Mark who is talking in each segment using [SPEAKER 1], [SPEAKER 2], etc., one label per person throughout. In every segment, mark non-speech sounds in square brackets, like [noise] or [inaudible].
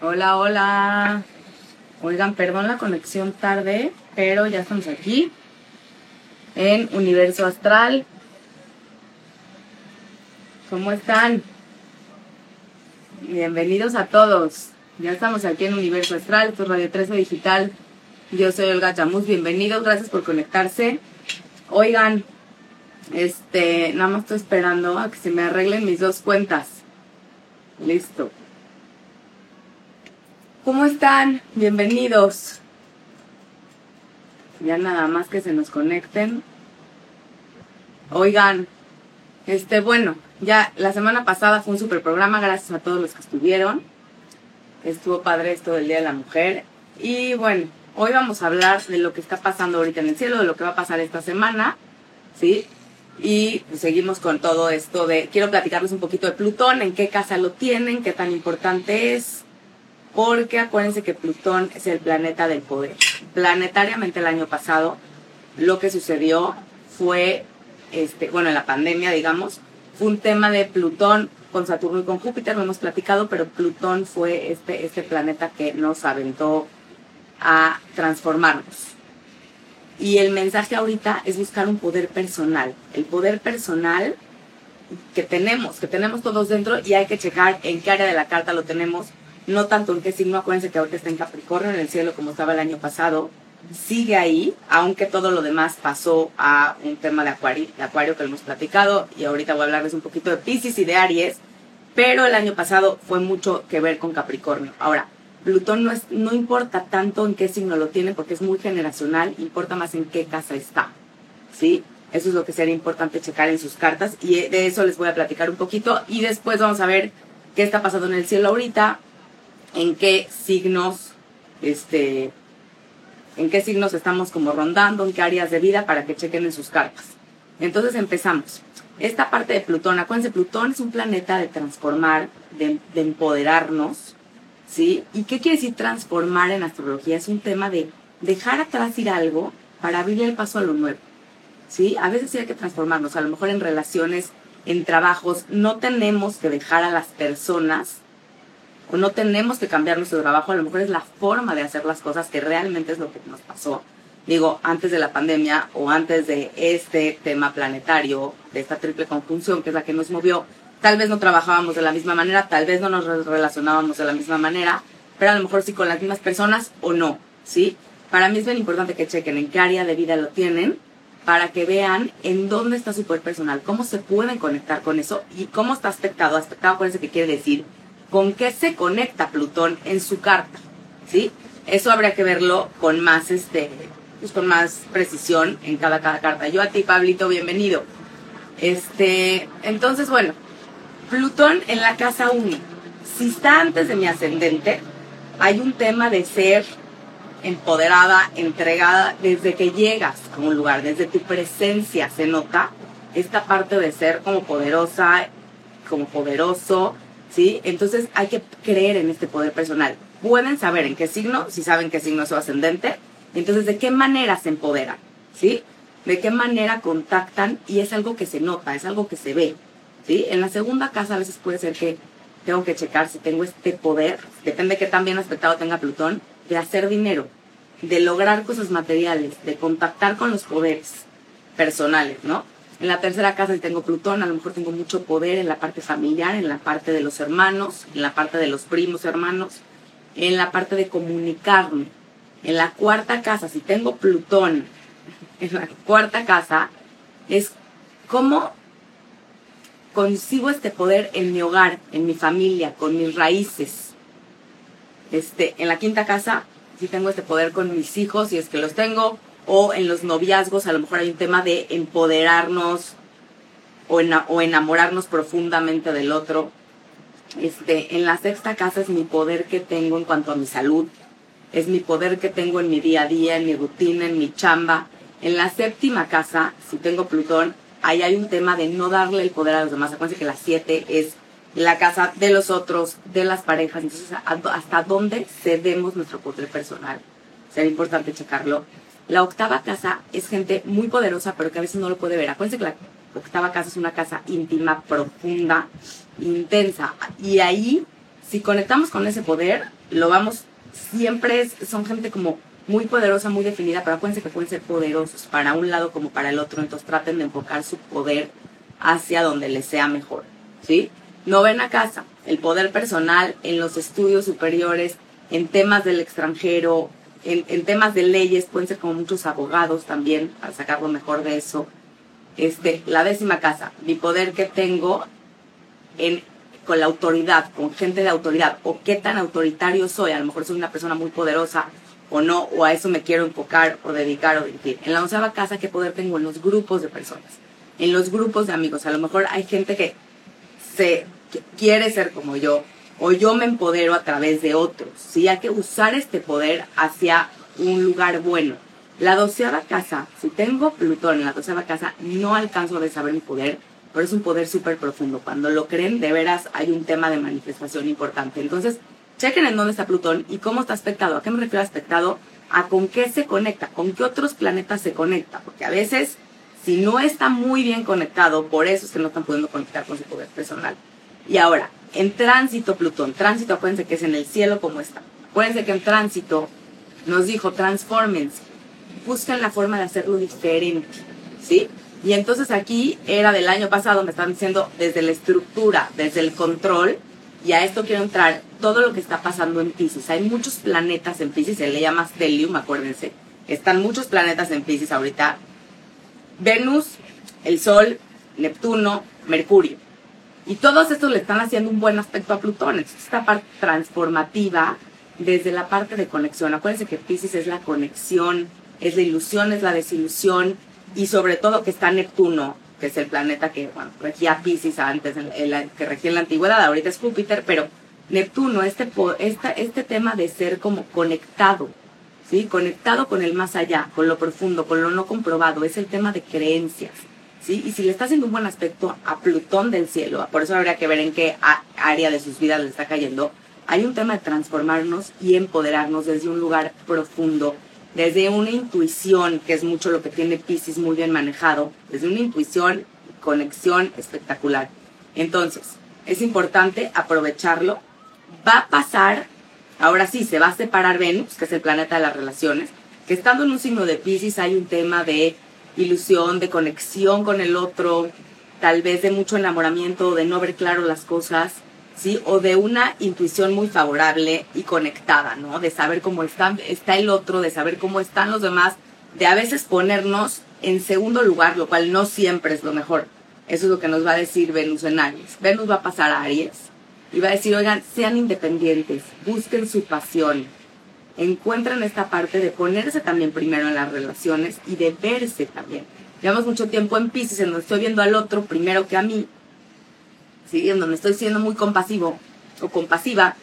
[SPEAKER 1] Hola, hola. Oigan, perdón la conexión tarde, pero ya estamos aquí en Universo Astral. ¿Cómo están? Bienvenidos a todos. Ya estamos aquí en Universo Astral, es Radio 13 Digital. Yo soy Olga Chamus, bienvenidos, gracias por conectarse. Oigan, este, nada más estoy esperando a que se me arreglen mis dos cuentas. Listo. ¿Cómo están? Bienvenidos. Ya nada más que se nos conecten. Oigan, este, bueno, ya la semana pasada fue un super programa, gracias a todos los que estuvieron. Estuvo padre esto del Día de la Mujer. Y bueno, hoy vamos a hablar de lo que está pasando ahorita en el cielo, de lo que va a pasar esta semana, ¿sí? Y seguimos con todo esto de, quiero platicarles un poquito de Plutón, en qué casa lo tienen, qué tan importante es, porque acuérdense que Plutón es el planeta del poder. Planetariamente el año pasado, lo que sucedió fue, este, bueno, en la pandemia, digamos, fue un tema de Plutón con Saturno y con Júpiter, lo hemos platicado, pero Plutón fue este, este planeta que nos aventó a transformarnos. Y el mensaje ahorita es buscar un poder personal. El poder personal que tenemos, que tenemos todos dentro y hay que checar en qué área de la carta lo tenemos. No tanto en qué signo, acuérdense que ahorita está en Capricornio, en el cielo como estaba el año pasado. Sigue ahí, aunque todo lo demás pasó a un tema de acuario, de acuario que lo hemos platicado. Y ahorita voy a hablarles un poquito de Pisces y de Aries. Pero el año pasado fue mucho que ver con Capricornio. Ahora, Plutón no, es, no importa tanto en qué signo lo tiene porque es muy generacional, importa más en qué casa está. ¿Sí? Eso es lo que sería importante checar en sus cartas y de eso les voy a platicar un poquito y después vamos a ver qué está pasando en el cielo ahorita, en qué signos, este, en qué signos estamos como rondando, en qué áreas de vida para que chequen en sus cartas. Entonces empezamos. Esta parte de Plutón, acuérdense, Plutón es un planeta de transformar, de, de empoderarnos, ¿sí? ¿Y qué quiere decir transformar en astrología? Es un tema de dejar atrás ir algo para abrir el paso a lo nuevo, ¿sí? A veces sí hay que transformarnos, a lo mejor en relaciones, en trabajos, no tenemos que dejar a las personas o no tenemos que cambiar nuestro trabajo, a lo mejor es la forma de hacer las cosas que realmente es lo que nos pasó. Digo, antes de la pandemia o antes de este tema planetario, de esta triple conjunción que es la que nos movió, tal vez no trabajábamos de la misma manera, tal vez no nos relacionábamos de la misma manera, pero a lo mejor sí con las mismas personas o no, ¿sí? Para mí es bien importante que chequen en qué área de vida lo tienen para que vean en dónde está su poder personal, cómo se pueden conectar con eso y cómo está aspectado. Aspectado, acuérdense que quiere decir con qué se conecta Plutón en su carta, ¿sí? Eso habría que verlo con más, este, pues con más precisión en cada, cada carta. Yo a ti, Pablito, bienvenido. Este, entonces, bueno, Plutón en la casa 1. Si está antes de mi ascendente, hay un tema de ser empoderada, entregada, desde que llegas a un lugar, desde tu presencia se nota esta parte de ser como poderosa, como poderoso, ¿sí? Entonces hay que creer en este poder personal. Pueden saber en qué signo, si saben qué signo es su ascendente, entonces de qué manera se empoderan, ¿sí? De qué manera contactan y es algo que se nota, es algo que se ve, ¿sí? En la segunda casa a veces puede ser que tengo que checar si tengo este poder, depende de qué tan bien aspectado tenga Plutón, de hacer dinero, de lograr cosas materiales, de contactar con los poderes personales, ¿no? En la tercera casa, si tengo Plutón, a lo mejor tengo mucho poder en la parte familiar, en la parte de los hermanos, en la parte de los primos hermanos, en la parte de comunicarme. En la cuarta casa, si tengo Plutón, [laughs] en la cuarta casa, es cómo consigo este poder en mi hogar, en mi familia, con mis raíces. Este, en la quinta casa, si tengo este poder con mis hijos, si es que los tengo, o en los noviazgos, a lo mejor hay un tema de empoderarnos o, o enamorarnos profundamente del otro. Este, en la sexta casa es mi poder que tengo en cuanto a mi salud, es mi poder que tengo en mi día a día, en mi rutina, en mi chamba. En la séptima casa, si tengo Plutón, ahí hay un tema de no darle el poder a los demás. Acuérdense que la siete es la casa de los otros, de las parejas. Entonces, ¿hasta dónde cedemos nuestro poder personal? Sería importante checarlo. La octava casa es gente muy poderosa, pero que a veces no lo puede ver. Acuérdense que la octava casa es una casa íntima, profunda, intensa. Y ahí si conectamos con ese poder, lo vamos, siempre es, son gente como muy poderosa, muy definida, pero acuérdense que pueden ser poderosos para un lado como para el otro, entonces traten de enfocar su poder hacia donde les sea mejor, ¿sí? No ven a casa, el poder personal en los estudios superiores, en temas del extranjero, en, en, temas de leyes, pueden ser como muchos abogados también, para sacar lo mejor de eso. Este, la décima casa, mi poder que tengo en, con la autoridad, con gente de autoridad, o qué tan autoritario soy, a lo mejor soy una persona muy poderosa o no, o a eso me quiero enfocar o dedicar o dirigir. En la onceava casa, ¿qué poder tengo en los grupos de personas? En los grupos de amigos. A lo mejor hay gente que se que quiere ser como yo, o yo me empodero a través de otros. ¿sí? Hay que usar este poder hacia un lugar bueno. La doceava casa, si tengo Plutón en la doceava casa, no alcanzo a saber mi poder, pero es un poder súper profundo. Cuando lo creen, de veras hay un tema de manifestación importante. Entonces, chequen en dónde está Plutón y cómo está aspectado. ¿A qué me refiero a aspectado? A con qué se conecta, con qué otros planetas se conecta. Porque a veces, si no está muy bien conectado, por eso es que no están pudiendo conectar con su poder personal. Y ahora, en tránsito Plutón, tránsito, acuérdense que es en el cielo como está. Acuérdense que en tránsito nos dijo, transfórmense, buscan la forma de hacerlo diferente, ¿sí? Y entonces aquí era del año pasado, me están diciendo desde la estructura, desde el control, y a esto quiero entrar todo lo que está pasando en Pisces. Hay muchos planetas en Pisces, se le llama Stellium, acuérdense. Están muchos planetas en Pisces ahorita. Venus, el Sol, Neptuno, Mercurio. Y todos estos le están haciendo un buen aspecto a Plutón. Entonces, esta parte transformativa desde la parte de conexión. Acuérdense que Pisces es la conexión, es la ilusión, es la desilusión y sobre todo que está Neptuno, que es el planeta que bueno, regía Pisces antes, que regía en la antigüedad, ahorita es Júpiter, pero Neptuno, este, este, este tema de ser como conectado, ¿sí? Conectado con el más allá, con lo profundo, con lo no comprobado, es el tema de creencias. Y si le está haciendo un buen aspecto a Plutón del cielo, por eso habría que ver en qué área de sus vidas le está cayendo, hay un tema de transformarnos y empoderarnos desde un lugar profundo, desde una intuición, que es mucho lo que tiene Pisces muy bien manejado, desde una intuición y conexión espectacular. Entonces, es importante aprovecharlo. Va a pasar, ahora sí, se va a separar Venus, que es el planeta de las relaciones, que estando en un signo de Pisces hay un tema de ilusión, de conexión con el otro, tal vez de mucho enamoramiento, de no ver claro las cosas, ¿sí? O de una intuición muy favorable y conectada, ¿no? De saber cómo está, está el otro, de saber cómo están los demás, de a veces ponernos en segundo lugar, lo cual no siempre es lo mejor. Eso es lo que nos va a decir Venus en Aries. Venus va a pasar a Aries y va a decir, oigan, sean independientes, busquen su pasión, encuentran esta parte de ponerse también primero en las relaciones y de verse también. Llevamos mucho tiempo en Pisces, en donde estoy viendo al otro primero que a mí, ¿sí? en donde estoy siendo muy compasivo o compasiva,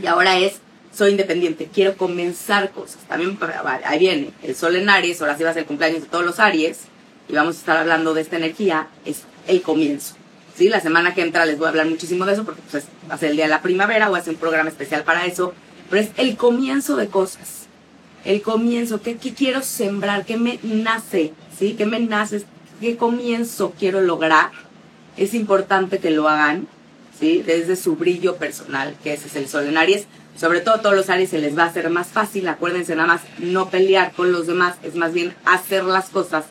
[SPEAKER 1] y ahora es, soy independiente, quiero comenzar cosas. También ahí viene el sol en Aries, ahora sí va a ser el cumpleaños de todos los Aries, y vamos a estar hablando de esta energía, es el comienzo. ¿sí? La semana que entra les voy a hablar muchísimo de eso, porque pues, va el día de la primavera, voy a un programa especial para eso, pero es el comienzo de cosas. El comienzo, ¿qué, quiero sembrar? ¿Qué me nace? ¿Sí? ¿Qué me nace? ¿Qué comienzo quiero lograr? Es importante que lo hagan, ¿sí? Desde su brillo personal, que ese es el sol en Aries. Sobre todo todos los Aries se les va a hacer más fácil. Acuérdense nada más no pelear con los demás, es más bien hacer las cosas.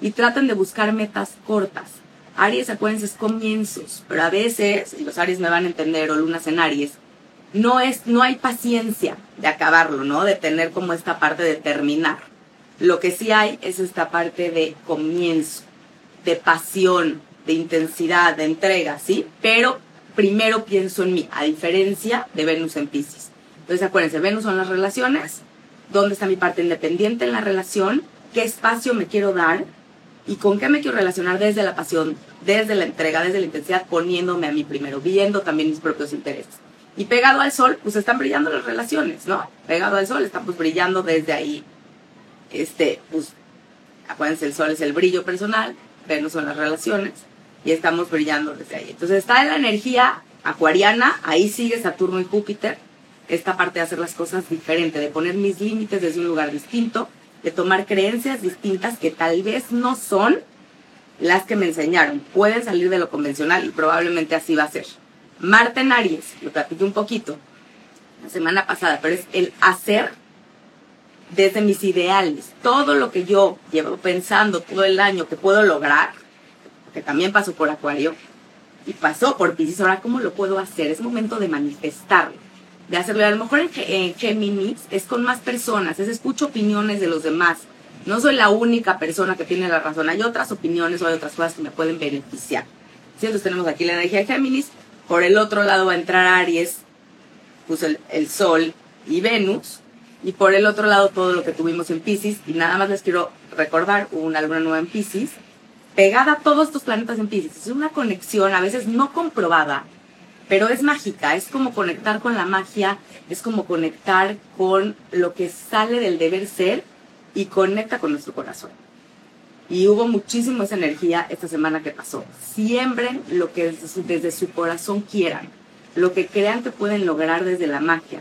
[SPEAKER 1] Y traten de buscar metas cortas. Aries, acuérdense, es comienzos, pero a veces, y los Aries me van a entender, o lunas en Aries, no es, no hay paciencia de acabarlo, ¿no? De tener como esta parte de terminar. Lo que sí hay es esta parte de comienzo, de pasión, de intensidad, de entrega, ¿sí? Pero primero pienso en mí, a diferencia de Venus en Pisces. Entonces acuérdense, Venus son las relaciones, dónde está mi parte independiente en la relación, qué espacio me quiero dar y con qué me quiero relacionar desde la pasión, desde la entrega, desde la intensidad, poniéndome a mí primero, viendo también mis propios intereses. Y pegado al sol, pues están brillando las relaciones, ¿no? Pegado al sol, están pues brillando desde ahí. Este, pues, acuérdense, el sol es el brillo personal, Venus son las relaciones, y estamos brillando desde ahí. Entonces está en la energía acuariana, ahí sigue Saturno y Júpiter, esta parte de hacer las cosas diferente, de poner mis límites desde un lugar distinto, de tomar creencias distintas que tal vez no son las que me enseñaron. Pueden salir de lo convencional y probablemente así va a ser. Marte en Aries, lo platiqué un poquito la semana pasada, pero es el hacer desde mis ideales. Todo lo que yo llevo pensando todo el año que puedo lograr, que también pasó por Acuario y pasó por Pisces, ahora cómo lo puedo hacer. Es momento de manifestarlo, de hacerlo. A lo mejor en, en Géminis es con más personas, es escucho opiniones de los demás. No soy la única persona que tiene la razón. Hay otras opiniones o hay otras cosas que me pueden beneficiar. ¿Sí? Entonces tenemos aquí la energía de Géminis. Por el otro lado va a entrar Aries, pues el, Sol y Venus. Y por el otro lado todo lo que tuvimos en Pisces. Y nada más les quiero recordar, hubo una luna nueva en Pisces. Pegada a todos estos planetas en Pisces. Es una conexión a veces no comprobada, pero es mágica. Es como conectar con la magia, es como conectar con lo que sale del deber ser y conecta con nuestro corazón. Y hubo muchísimo esa energía esta semana que pasó. Siembren lo que desde su, corazón quieran, lo que crean que pueden lograr desde la magia.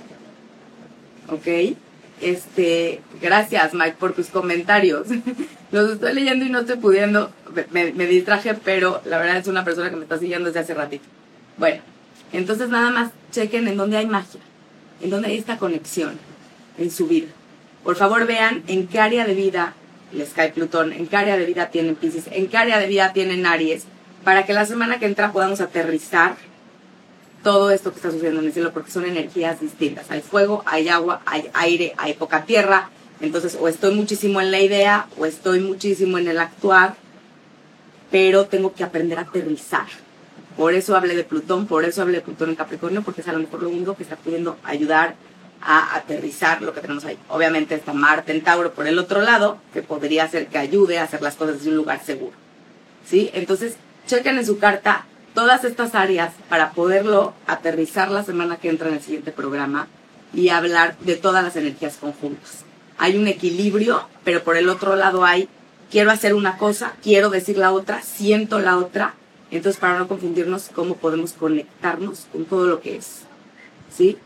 [SPEAKER 1] ¿Ok? Este, gracias Mike por tus comentarios. [laughs] Los estoy leyendo y no estoy pudiendo, me, me, distraje, pero la verdad es una persona que me está siguiendo desde hace ratito. Bueno, entonces nada más chequen en dónde hay magia, en dónde hay esta conexión en su vida. Por favor vean en qué área de vida les cae Plutón, en qué área de vida tienen Pisces, en qué área de vida tienen Aries, para que la semana que entra podamos aterrizar todo esto que está sucediendo en el cielo, porque son energías distintas. Hay fuego, hay agua, hay aire, hay poca tierra. Entonces, o estoy muchísimo en la idea, o estoy muchísimo en el actuar, pero tengo que aprender a aterrizar. Por eso hablé de Plutón, por eso hablé de Plutón en Capricornio, porque es a lo mejor lo único que está pudiendo ayudar a aterrizar lo que tenemos ahí. Obviamente está Marte en Tauro por el otro lado, que podría ser que ayude a hacer las cosas desde un lugar seguro. ¿Sí? Entonces, chequen en su carta todas estas áreas para poderlo aterrizar la semana que entra en el siguiente programa y hablar de todas las energías conjuntas. Hay un equilibrio, pero por el otro lado hay, quiero hacer una cosa, quiero decir la otra, siento la otra. Entonces, para no confundirnos, cómo podemos conectarnos con todo lo que es. ¿Sí?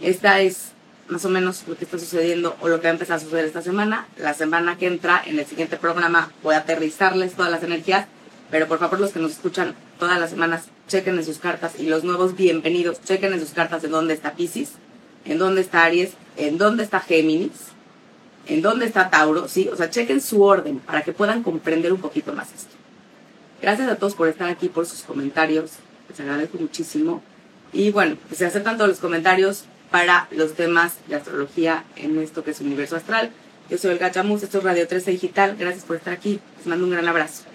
[SPEAKER 1] Esta es más o menos lo que está sucediendo o lo que va a empezar a suceder esta semana. La semana que entra, en el siguiente programa, voy a aterrizarles todas las energías pero por favor los que nos escuchan todas las semanas, chequen en sus cartas y los nuevos bienvenidos, chequen en sus cartas en dónde está Pisces, en dónde está Aries, en dónde está Géminis, en dónde está Tauro, ¿sí? O sea, chequen su orden para que puedan comprender un poquito más esto. Gracias a todos por estar aquí, por sus comentarios, les agradezco muchísimo. Y bueno, pues se aceptan todos los comentarios para los temas de astrología en esto que es Universo Astral. Yo soy el Gachamus, esto es Radio 13 Digital. Gracias por estar aquí. Les mando un gran abrazo.